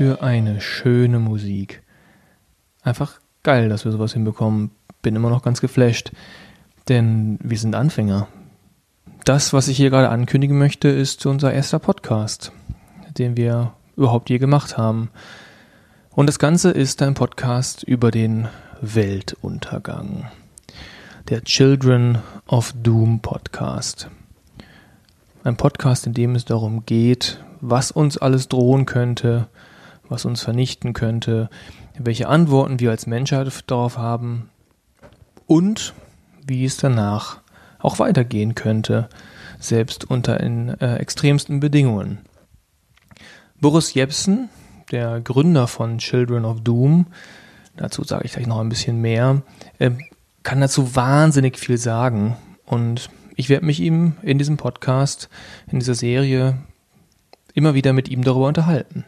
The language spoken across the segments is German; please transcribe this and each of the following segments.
Für eine schöne Musik. Einfach geil, dass wir sowas hinbekommen. Bin immer noch ganz geflasht. Denn wir sind Anfänger. Das, was ich hier gerade ankündigen möchte, ist unser erster Podcast, den wir überhaupt je gemacht haben. Und das Ganze ist ein Podcast über den Weltuntergang. Der Children of Doom Podcast. Ein Podcast, in dem es darum geht, was uns alles drohen könnte, was uns vernichten könnte, welche Antworten wir als Menschheit darauf haben und wie es danach auch weitergehen könnte, selbst unter den äh, extremsten Bedingungen. Boris Jepsen, der Gründer von Children of Doom, dazu sage ich gleich noch ein bisschen mehr, äh, kann dazu wahnsinnig viel sagen und ich werde mich ihm in diesem Podcast, in dieser Serie immer wieder mit ihm darüber unterhalten.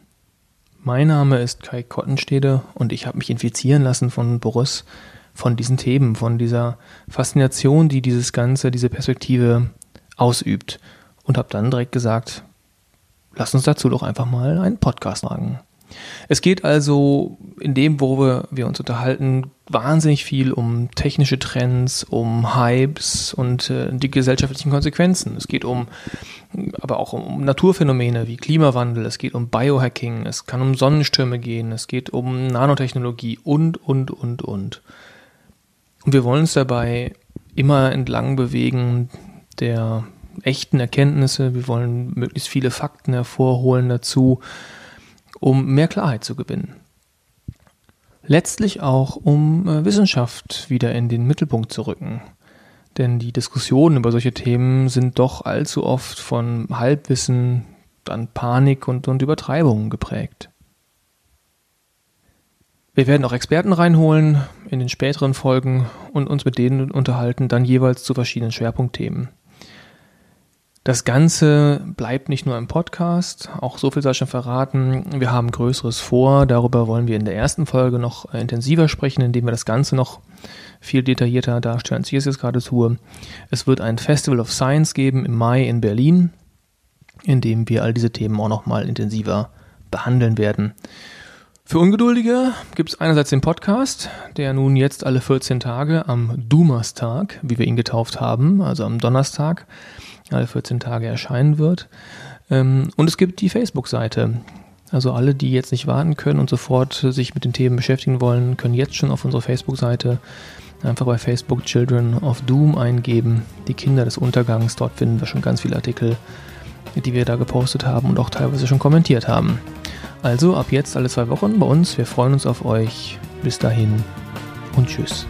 Mein Name ist Kai Kottenstede und ich habe mich infizieren lassen von Boris, von diesen Themen, von dieser Faszination, die dieses Ganze, diese Perspektive ausübt. Und habe dann direkt gesagt, lass uns dazu doch einfach mal einen Podcast machen. Es geht also in dem, worüber wir uns unterhalten, wahnsinnig viel um technische Trends, um Hypes und äh, die gesellschaftlichen Konsequenzen. Es geht um, aber auch um Naturphänomene wie Klimawandel, es geht um Biohacking, es kann um Sonnenstürme gehen, es geht um Nanotechnologie und, und, und, und. Und wir wollen uns dabei immer entlang bewegen der echten Erkenntnisse. Wir wollen möglichst viele Fakten hervorholen dazu um mehr Klarheit zu gewinnen. Letztlich auch, um äh, Wissenschaft wieder in den Mittelpunkt zu rücken. Denn die Diskussionen über solche Themen sind doch allzu oft von Halbwissen, dann Panik und, und Übertreibungen geprägt. Wir werden auch Experten reinholen in den späteren Folgen und uns mit denen unterhalten, dann jeweils zu verschiedenen Schwerpunktthemen. Das Ganze bleibt nicht nur im Podcast, auch so viel sei schon verraten. Wir haben Größeres vor, darüber wollen wir in der ersten Folge noch intensiver sprechen, indem wir das Ganze noch viel detaillierter darstellen, als ich es jetzt gerade tue. Es wird ein Festival of Science geben im Mai in Berlin, in dem wir all diese Themen auch noch mal intensiver behandeln werden. Für Ungeduldige gibt es einerseits den Podcast, der nun jetzt alle 14 Tage am Dumas-Tag, wie wir ihn getauft haben, also am Donnerstag, alle 14 Tage erscheinen wird. Ähm, und es gibt die Facebook-Seite. Also alle, die jetzt nicht warten können und sofort sich mit den Themen beschäftigen wollen, können jetzt schon auf unserer Facebook-Seite einfach bei Facebook Children of Doom eingeben. Die Kinder des Untergangs. Dort finden wir schon ganz viele Artikel, die wir da gepostet haben und auch teilweise schon kommentiert haben. Also ab jetzt alle zwei Wochen bei uns. Wir freuen uns auf euch. Bis dahin und tschüss.